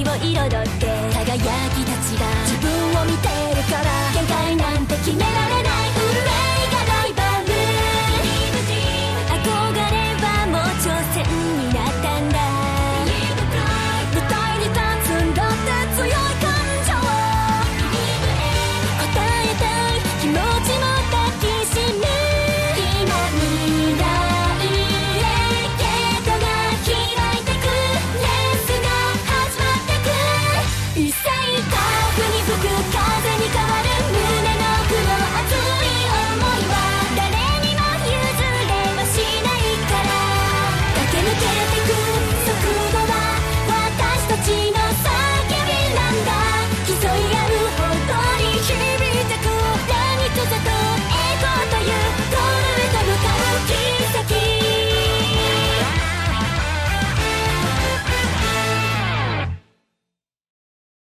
を彩る